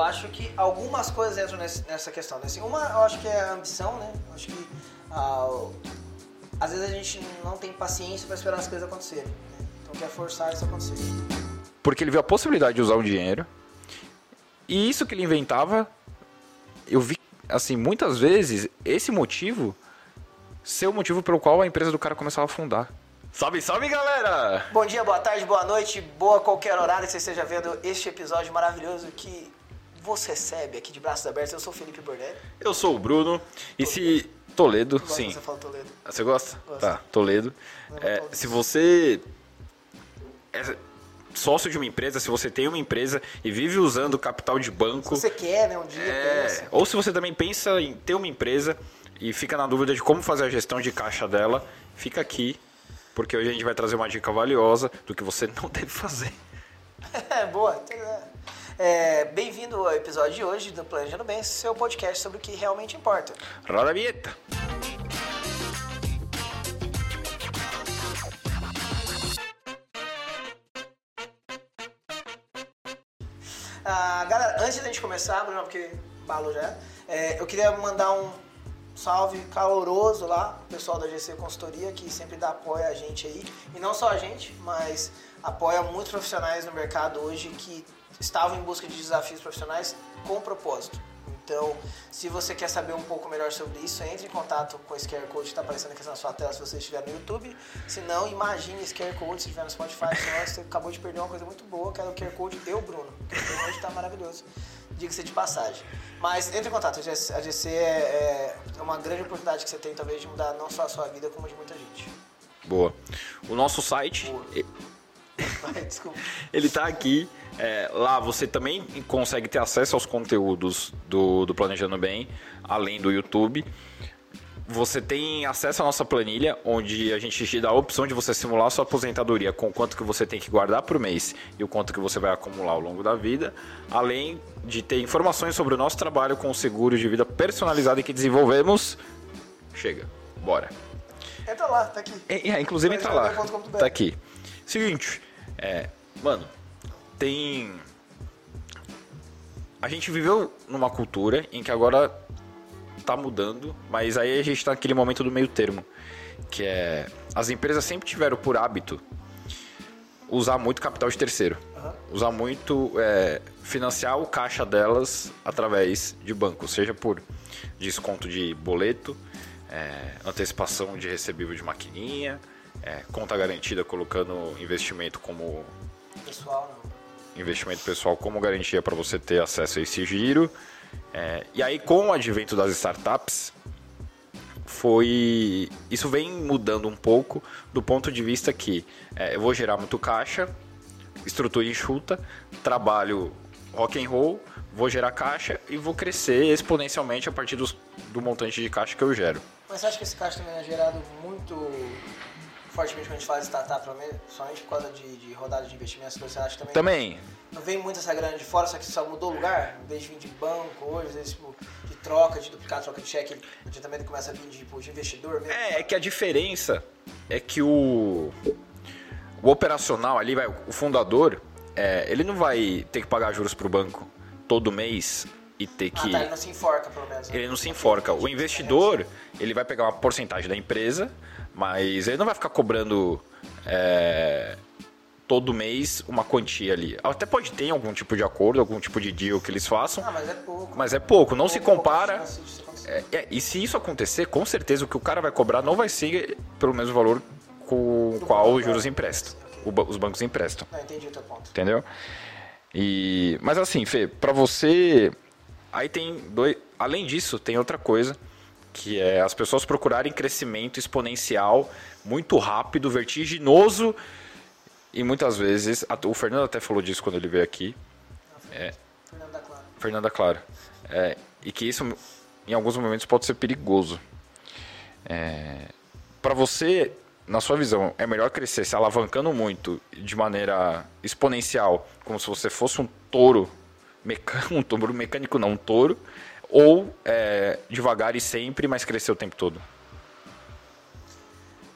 eu acho que algumas coisas entram nessa questão. Né? Assim, uma, eu acho que é a ambição, né? Eu acho que ah, às vezes a gente não tem paciência para esperar as coisas acontecerem. Né? Então quer forçar isso a acontecer. Porque ele viu a possibilidade de usar o dinheiro. E isso que ele inventava, eu vi, assim, muitas vezes, esse motivo ser o motivo pelo qual a empresa do cara começava a afundar. Salve, salve, galera! Bom dia, boa tarde, boa noite, boa qualquer horário que você esteja vendo este episódio maravilhoso que você recebe aqui de braços abertos. Eu sou o Felipe Bordelli. Eu sou o Bruno. E se... Toledo, Gosto sim. Você fala Toledo. Você gosta? Gosto. Tá, Toledo. É, Toledo. se você é sócio de uma empresa, se você tem uma empresa e vive usando capital de banco... Se você quer, né, um dia, É, pensa. ou se você também pensa em ter uma empresa e fica na dúvida de como fazer a gestão de caixa dela, fica aqui, porque hoje a gente vai trazer uma dica valiosa do que você não deve fazer. É, boa. É, Bem-vindo ao episódio de hoje do Planejando Bem, seu podcast sobre o que realmente importa. Roda a vinheta. Ah, galera, antes da gente começar, Bruno, porque balou já, é, eu queria mandar um salve caloroso lá, pro pessoal da GC Consultoria, que sempre dá apoio a gente aí. E não só a gente, mas apoia muitos profissionais no mercado hoje que estavam em busca de desafios profissionais com propósito. Então, se você quer saber um pouco melhor sobre isso, entre em contato com esse QR Code que está aparecendo aqui na sua tela se você estiver no YouTube. Se não, imagine esse QR Code se estiver no Spotify, senão você acabou de perder uma coisa muito boa, que era o QR Code Eu Bruno. que hoje está maravilhoso. Diga-se de passagem. Mas entre em contato, a GC, é, é uma grande oportunidade que você tem, talvez, de mudar não só a sua vida, como a de muita gente. Boa. O nosso site, Boa. ele tá aqui. É, lá você também consegue ter acesso aos conteúdos do, do Planejando Bem, além do YouTube. Você tem acesso à nossa planilha, onde a gente te dá a opção de você simular a sua aposentadoria com o quanto que você tem que guardar por mês e o quanto que você vai acumular ao longo da vida, além de ter informações sobre o nosso trabalho com o seguro de vida personalizado que desenvolvemos. Chega, bora. Entra lá, tá aqui. É, é, inclusive entra lá. Tá aqui. Seguinte, é, mano, tem. A gente viveu numa cultura em que agora tá mudando, mas aí a gente tá naquele momento do meio termo, que é as empresas sempre tiveram por hábito usar muito capital de terceiro, usar muito é, financiar o caixa delas através de banco, seja por desconto de boleto, é, antecipação de recebível de maquininha, é, conta garantida colocando investimento como Pessoal, não. Investimento pessoal como garantia para você ter acesso a esse giro. É, e aí, com o advento das startups, foi isso vem mudando um pouco do ponto de vista que é, eu vou gerar muito caixa, estrutura enxuta, trabalho rock and roll, vou gerar caixa e vou crescer exponencialmente a partir dos- do montante de caixa que eu gero. Mas você acha que esse caixa também é gerado muito fortemente quando a gente faz startup, pelo menos, somente por causa de, de rodada de investimentos? Você acha que também, Também, não vem muito essa grana de fora, só que só mudou o lugar? Em vez de vir de banco hoje, vezes tipo, de troca, de duplicar, troca de cheque, o adiantamento começa a vir de, tipo, de investidor mesmo? É, é que a diferença é que o, o operacional ali, vai, o fundador, é, ele não vai ter que pagar juros para o banco todo mês e ter Ah, que. tá, ele não se enforca, pelo menos. né? Ele não se enforca. O investidor, ele vai pegar uma porcentagem da empresa, mas ele não vai ficar cobrando é, todo mês uma quantia ali. Até pode ter algum tipo de acordo, algum tipo de deal que eles façam, Ah, mas é pouco. mas é pouco. Não se Pouco, compara. pouco, se acontecer. É, é, e se isso acontecer, com certeza o que o cara vai cobrar não vai ser pelo mesmo valor com o qual os juros emprestam. os bancos emprestam. Não, entendi o teu ponto. Entendeu? E, mas assim, Fê, pra você. Aí tem dois. Além disso, tem outra coisa. Que é as pessoas procurarem crescimento exponencial, muito rápido, vertiginoso. E muitas vezes. a- O Fernando até falou disso quando ele veio aqui. É, Fernando da Clara. Fernanda Clara. É, e que isso, em alguns momentos, pode ser perigoso. É, para você, na sua visão, é melhor crescer se alavancando muito de maneira exponencial, como se você fosse um touro, mecânico, um touro mecânico não, um touro, ou é, devagar e sempre, mas crescer o tempo todo?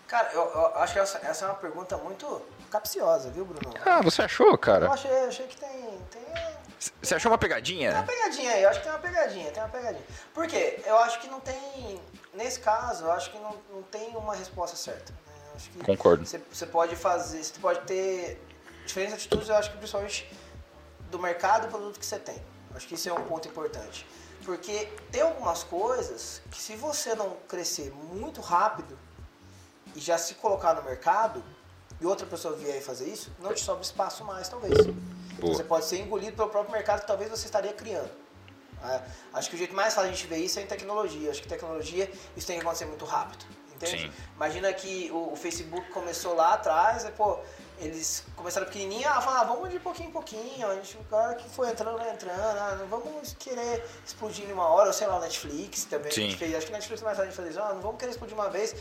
Cara, eu, eu acho que essa, essa é uma pergunta muito capciosa, viu, Bruno? Ah, você achou, Eu cara? achei, achei que tem, tem, Você achou uma tem uma pegadinha? pegadinha aí, eu acho que tem uma pegadinha, tem uma pegadinha. Por quê? Eu acho que não tem, nesse caso, eu acho que não, não tem uma resposta certa. né? Eu Concordo. Você, você pode fazer, você pode ter diferentes atitudes, eu acho que principalmente do mercado e do produto que você tem. Acho que isso é um ponto importante. Porque tem algumas coisas que se você não crescer muito rápido e já se colocar no mercado e outra pessoa vier e fazer isso, não te sobra espaço mais, talvez. Boa. você pode ser engolido pelo próprio mercado que talvez você estaria criando. É, acho que o jeito mais fácil de a gente ver isso é em tecnologia. Acho que tecnologia, isso tem que acontecer muito rápido. Entende? Sim. Imagina que o, o Facebook começou lá atrás, e, pô, eles começaram pequenininho, ah, falaram, ah, vamos de pouquinho em pouquinho, a gente, o cara que foi entrando, vai entrando, ah, não vamos querer explodir em uma hora, ou sei lá, o Netflix também, fez, acho que o Netflix mais fácil de fazer isso, ah, não vamos querer explodir uma vez,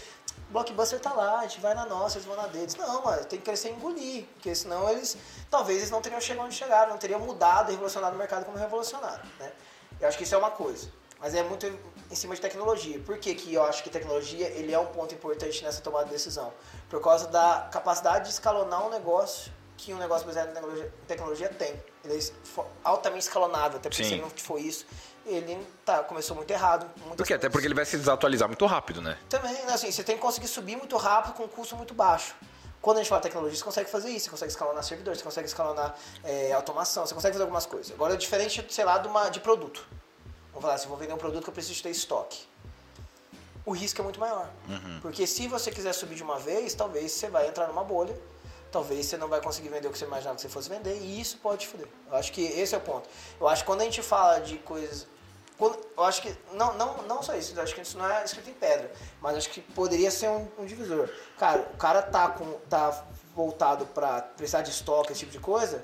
Blockbuster tá lá, a gente vai na nossa, eles vão na deles. Não, mano, tem que crescer e engolir, porque senão eles, talvez eles não teriam chegado onde chegaram, não teriam mudado e revolucionado o mercado como revolucionaram, né? Eu acho que isso é uma coisa, mas é muito em cima de tecnologia. Por que, que eu acho que tecnologia ele é um ponto importante nessa tomada de decisão? Por causa da capacidade de escalonar um negócio que um negócio baseado em tecnologia, tecnologia tem. Ele é altamente escalonável, até porque Sim. se não for isso, ele tá, começou muito errado. Porque até porque ele vai se desatualizar muito rápido, né? Também, né, assim, você tem que conseguir subir muito rápido com um custo muito baixo. Quando a gente fala de tecnologia, você consegue fazer isso, você consegue escalonar servidores, você consegue escalonar é, automação, você consegue fazer algumas coisas. Agora é diferente, sei lá, de, uma, de produto. Vamos falar assim, vou vender um produto que eu preciso ter estoque. O risco é muito maior. Porque se você quiser subir de uma vez, talvez você vai entrar numa bolha, talvez você não vai conseguir vender o que você imaginava que você fosse vender, e isso pode te fuder. Eu acho que esse é o ponto. Eu acho que quando a gente fala de coisas quando- eu acho que não, não, não só isso, eu acho que isso não é escrito em pedra, mas acho que poderia ser um, um divisor. Cara, o cara tá com tá voltado para precisar de estoque, esse tipo de coisa,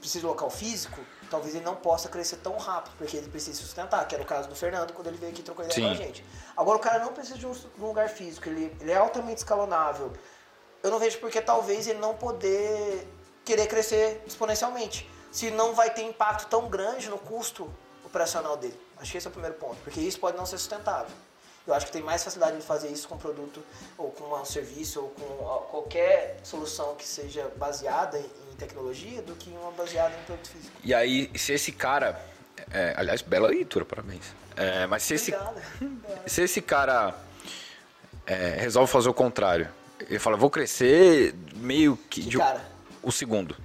precisa de local físico, talvez ele não possa crescer tão rápido, porque ele precisa se sustentar, que era o caso do Fernando quando ele veio aqui trocar ideia com a gente. Agora o cara não precisa de um, de um lugar físico, ele, ele é altamente escalonável. Eu não vejo porque talvez ele não poder querer crescer exponencialmente, se não vai ter impacto tão grande no custo operacional dele. Acho que esse é o primeiro ponto, porque isso pode não ser sustentável. Eu acho que tem mais facilidade de fazer isso com um produto, ou com um serviço, ou com qualquer solução que seja baseada em tecnologia, do que uma baseada em produto físico. E aí, se esse cara. é, aliás, bela leitura, parabéns. É, mas se esse, se esse cara é, resolve fazer o contrário, ele fala, vou crescer meio que. Que de- cara? O segundo.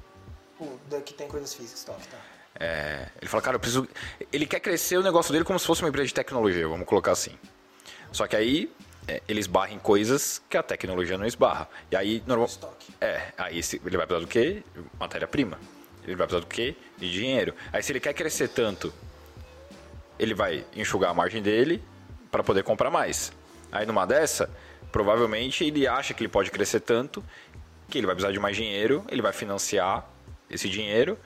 O da- que tem coisas físicas, top, tá? É, ele fala, cara, eu preciso. Ele quer crescer o negócio dele como se fosse uma empresa de tecnologia, vamos colocar assim. Só que aí é, ele esbarra em coisas que a tecnologia não esbarra. E aí, normal. Estoque. É, aí ele vai precisar do quê? Matéria-prima. Ele vai precisar do quê? De dinheiro. Aí se ele quer crescer tanto, ele vai enxugar a margem dele para poder comprar mais. Aí numa dessa, provavelmente ele acha que ele pode crescer tanto que ele vai precisar de mais dinheiro, ele vai financiar esse dinheiro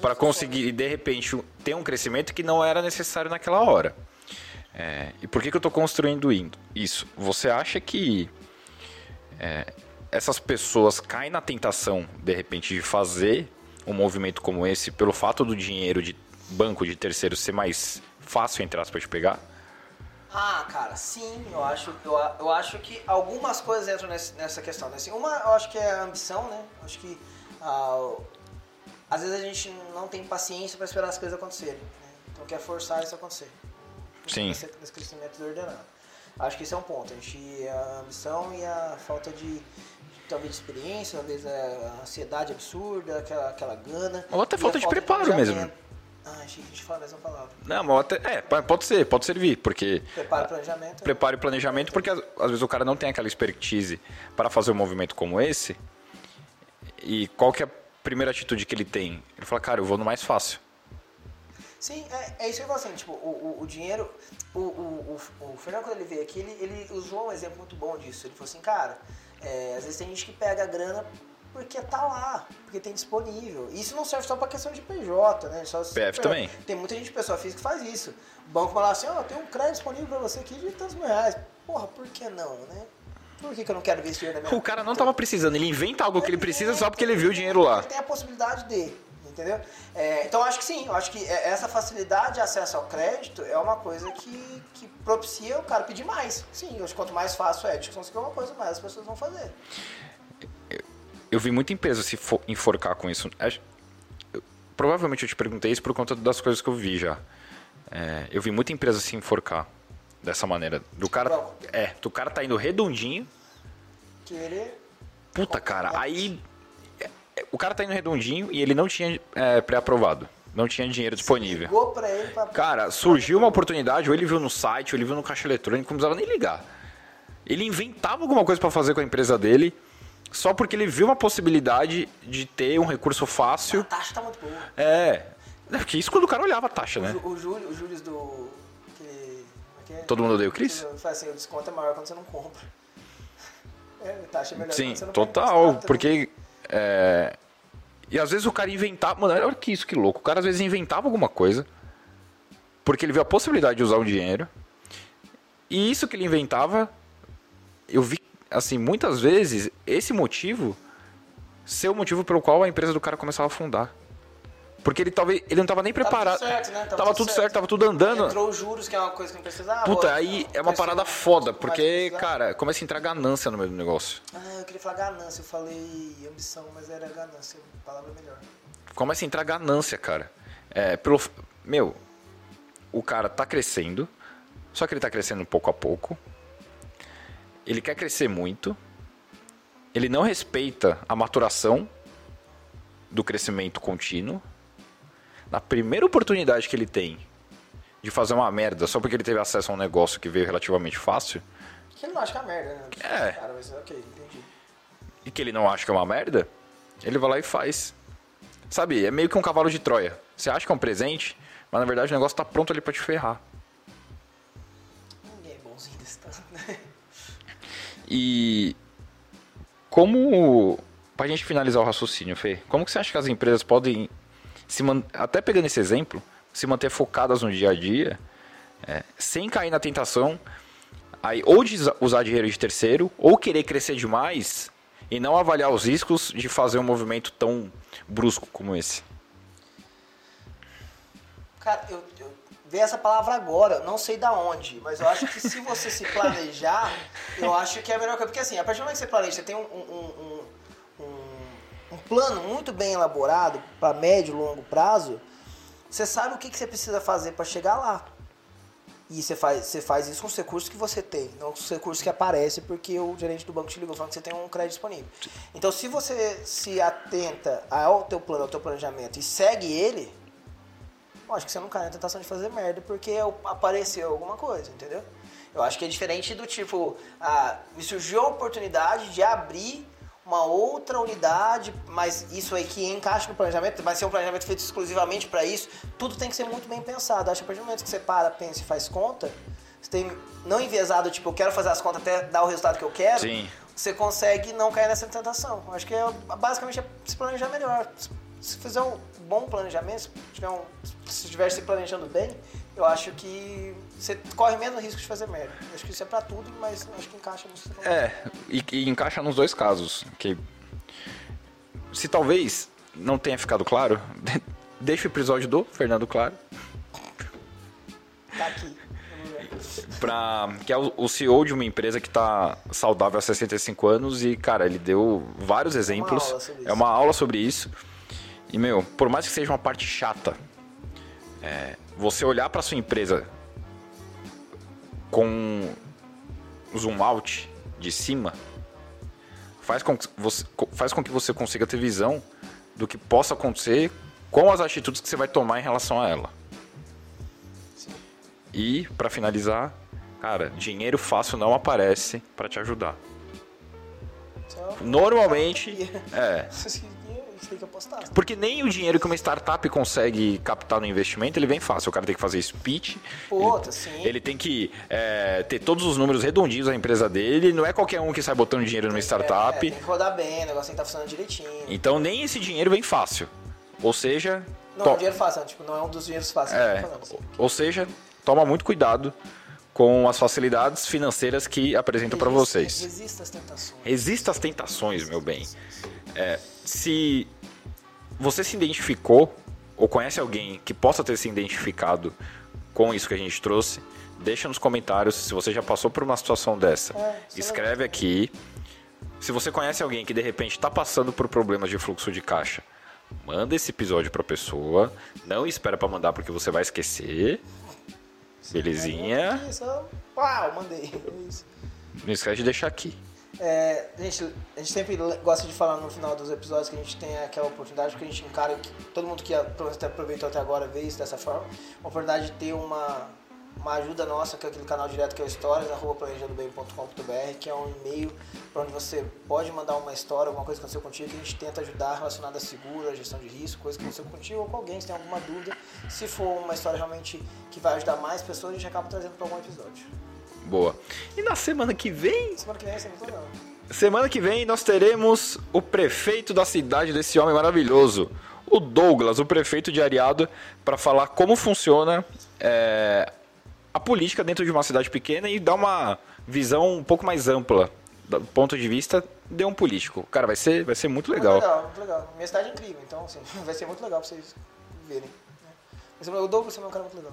para conseguir de repente ter um crescimento que não era necessário naquela hora. É, e por que, que eu estou construindo in- isso? Você acha que é, essas pessoas caem na tentação, de repente, de fazer um movimento como esse pelo fato do dinheiro de banco de terceiro ser mais fácil, entre aspas, de pegar? Ah, cara, sim, eu acho, eu, eu acho que algumas coisas entram nesse- nessa questão. Né? Assim, uma, eu acho que é a ambição, né? Eu Acho que ah, às vezes a gente não tem paciência para esperar as coisas acontecerem. Né? Então quer forçar isso a acontecer. Sim. Esse, esse crescimento desordenado. Acho que esse é um ponto. A gente, a ambição e a falta de, de, talvez de experiência, talvez a ansiedade absurda, aquela, aquela gana. Ou até e a falta de preparo planejamento. mesmo. Ah, achei que a gente fala a mesma palavra. Não, mas até, é, pode ser, pode servir, porque Preparo e planejamento. preparo e planejamento, porque às, às vezes o cara não tem aquela expertise para fazer um movimento como esse. E qual que é a primeira atitude que ele tem? Ele fala, cara, eu vou no mais fácil. Sim, é, é isso que eu falo assim, tipo, o, o, o dinheiro, o, o, o, o Fernando quando ele veio aqui, ele, ele usou um exemplo muito bom disso. Ele falou assim, cara, é, às vezes tem gente que pega a grana porque tá lá, porque tem disponível. Isso não serve só pra questão de PJ, né? Só PF também. Tem muita gente, pessoa física, que faz isso. O banco fala assim, ó, tem um crédito disponível pra você aqui de tantos mil reais. Porra, por que não, né? Por que, que eu não quero ver esse dinheiro na minha O cara não tava precisando, ele inventa algo que ele precisa só porque ele viu o dinheiro lá. Ele tem a possibilidade de, entendeu? É, então acho que sim, eu acho que é- essa facilidade de acesso ao crédito é uma coisa que, que propicia o cara pedir mais. Sim, que quanto mais fácil é de conseguir uma coisa, mais as pessoas vão fazer. eu vi muita empresa se fo- enforcar com isso. Eu- provavelmente eu te perguntei isso por conta das coisas que eu vi já. É, eu vi muita empresa se enforcar dessa maneira. Do cara, Bom. é, do cara tá indo redondinho. Querer. Puta, cara, aí é, é, o cara tá indo redondinho e ele não tinha é, pré-aprovado. Não tinha dinheiro disponível. Ligou pra ele pra. Cara, surgiu uma oportunidade, ou ele viu no site, ou ele viu no caixa eletrônico, não precisava nem ligar. Ele inventava alguma coisa pra fazer com a empresa dele, só porque ele viu uma possibilidade de ter um recurso A fácil. taxa tá muito boa. É. É porque isso quando o cara olhava a taxa, né? O, Júlio, o Júlio do. Que, que é? Todo mundo odeia o Fala assim, o desconto é maior quando você não compra. É, a taxa é melhor Sim, quando você não total. emprestado Porque. É, E às vezes o cara inventava. Mano, olha que isso que louco. O cara às vezes inventava alguma coisa. Porque ele viu a possibilidade de usar o dinheiro. E isso que ele inventava, eu vi, assim, muitas vezes, esse motivo ser o motivo pelo qual a empresa do cara começava a afundar. Porque ele talvez. Ele não tava nem Tava preparado. tudo certo, né? Tava, tudo certo, tava tudo andando. Entrou os juros, que é uma coisa que não precisava. Puta, ó, aí não é uma parada foda, porque, cara, começa a entrar ganância no meio do negócio. Ah, eu queria falar ganância, eu falei ambição, mas era ganância, palavra melhor. começa a entrar ganância, cara. É, pelo, meu, o cara tá crescendo, só que ele tá crescendo pouco a pouco. Ele quer crescer muito. Ele não respeita a maturação do crescimento contínuo. Na primeira oportunidade que ele tem de fazer uma merda só porque ele teve acesso a um negócio que veio relativamente fácil Que ele não acha que é merda, né? É. Cara, mas e que ele não acha que é uma merda, ele vai lá e faz. Sabe, é meio que um cavalo de Troia. Você acha que é um presente, mas na verdade o negócio tá pronto ali pra te ferrar. Ninguém é bonzinho desse tanto, né? E como pra gente finalizar o raciocínio, Fê, como que você acha que as empresas podem se man... até pegando esse exemplo, se manter focadas no dia a dia, é, sem cair na tentação aí ou de usa- usar dinheiro de terceiro ou querer crescer demais e não avaliar os riscos de fazer um movimento tão brusco como esse? Cara, eu, eu essa palavra agora, não sei da onde, mas eu acho que se você se planejar, eu acho que é a melhor coisa. Porque assim, a partir do momento que você planeja, você tem um, um, um plano muito bem elaborado para médio e longo prazo, você sabe o que, que você precisa fazer para chegar lá. E você faz, você faz isso com os recursos que você tem, não com os recursos que aparecem porque o gerente do banco te ligou falando que você tem um crédito disponível. Então, se você se atenta ao teu plano, ao teu planejamento e segue ele, eu acho que você não cai na tentação de fazer merda porque apareceu alguma coisa, entendeu? Eu acho que é diferente do tipo, ah, me surgiu a oportunidade de abrir uma outra unidade, mas isso aí que encaixa no planejamento, vai ser um planejamento feito exclusivamente para isso, tudo tem que ser muito bem pensado. Acho que a partir do momento que você para, pensa e faz conta, você tem não enviesado, tipo, eu quero fazer as contas até dar o resultado que eu quero, Sim. você consegue não cair nessa tentação. Acho que é, basicamente é se planejar melhor. Se fizer um bom planejamento, se tiver, um, se estiver se planejando bem, eu acho que você corre menos risco de fazer merda. Acho que isso é pra tudo, mas acho que encaixa falou. É, e, e encaixa nos dois casos. Que se talvez não tenha ficado claro, deixa o episódio do Fernando Claro, Tá aqui. Pra, que é o, CEO de uma empresa que tá saudável há 65 anos e, cara, ele deu vários exemplos. sobre é uma aula sobre isso. E, meu, por mais que seja uma parte chata, é, você olhar pra sua empresa com zoom out de cima faz com que você, faz com que você consiga ter visão do que possa acontecer com as atitudes que você vai tomar em relação a ela. Sim. E, pra finalizar, cara, dinheiro fácil não aparece pra te ajudar. Então, Normalmente, é. Isso tem que apostar. Porque nem o dinheiro que uma startup consegue captar no investimento, ele vem fácil. O cara tem que fazer speech, Puta, sim. ele tem que é, ter todos os números redondinhos da empresa dele. Não é qualquer um que sai botando dinheiro numa É, startup. tem que rodar bem, o negócio tem que estar funcionando direitinho. Então nem esse dinheiro vem fácil. Ou seja, Não to- é um dinheiro fácil, tipo, não é um dos dinheiros fáceis. é, falando, assim. ou seja, toma muito cuidado com as facilidades financeiras que apresentam para vocês. Resista às tentações. Resista às tentações, meu bem. É, se você se identificou ou conhece alguém que possa ter se identificado com isso que a gente trouxe, deixa nos comentários se você já passou por uma situação dessa. É, é Escreve aqui. Se você conhece alguém que de repente está passando por problemas de fluxo de caixa, manda esse episódio para a pessoa. Não espera para mandar porque você vai esquecer. Belezinha. Uau, mandei. É. Não esquece de deixar aqui. É, gente, a gente sempre gosta de falar no final dos episódios que a gente tem aquela oportunidade, porque a gente encara que todo mundo que aproveitou até agora vê isso dessa forma, uma oportunidade de ter uma, uma ajuda nossa, que é aquele canal direto que é o stories, arroba que é um e-mail para onde você pode mandar uma história, alguma coisa que aconteceu contigo, que a gente tenta ajudar relacionada a seguro, a gestão de risco, coisa que aconteceu contigo ou com alguém, se tem alguma dúvida. Se for uma história realmente que vai ajudar mais pessoas, a gente acaba trazendo para algum episódio. Boa. E na semana que vem? Semana que vem é muito legal. Semana que vem nós teremos o prefeito da cidade desse homem maravilhoso, o Douglas, o prefeito de Ariado, para falar como funciona é, a política dentro de uma cidade pequena e dar uma visão um pouco mais ampla do ponto de vista de um político. Cara, vai ser, vai ser muito legal. Muito legal, muito legal. Minha cidade é incrível, então assim, vai ser muito legal para vocês verem. né? O Douglas é um cara muito legal.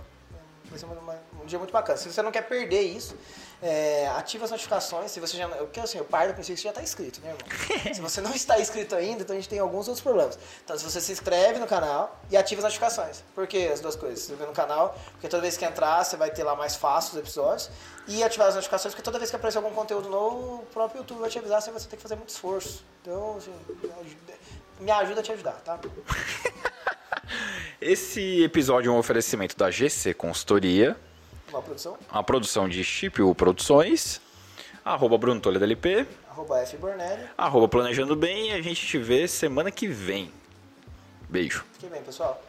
Vai ser uma- um dia muito bacana. Se você não quer perder isso, é, ative as notificações. Se você já, porque assim, eu paro do princípio que você já está inscrito, né, irmão? se você não está inscrito ainda, então a gente tem alguns outros problemas. Então, se você se inscreve no canal e ativa as notificações. Por que as duas coisas? Se inscrever no canal, porque toda vez que entrar, você vai ter lá mais fácil os episódios. E ativar as notificações, porque toda vez que aparecer algum conteúdo novo, o próprio YouTube vai te avisar sem você ter que fazer muito esforço. Então, assim, me ajuda a te ajudar, tá? Esse episódio é um oferecimento da GC Consultoria, Uma produção, uma produção de Chip U Produções, arroba Bruno Toledo LP, arroba F. Bornelli. arroba Planejando Bem e a gente te vê semana que vem. Beijo. Fiquem bem, pessoal.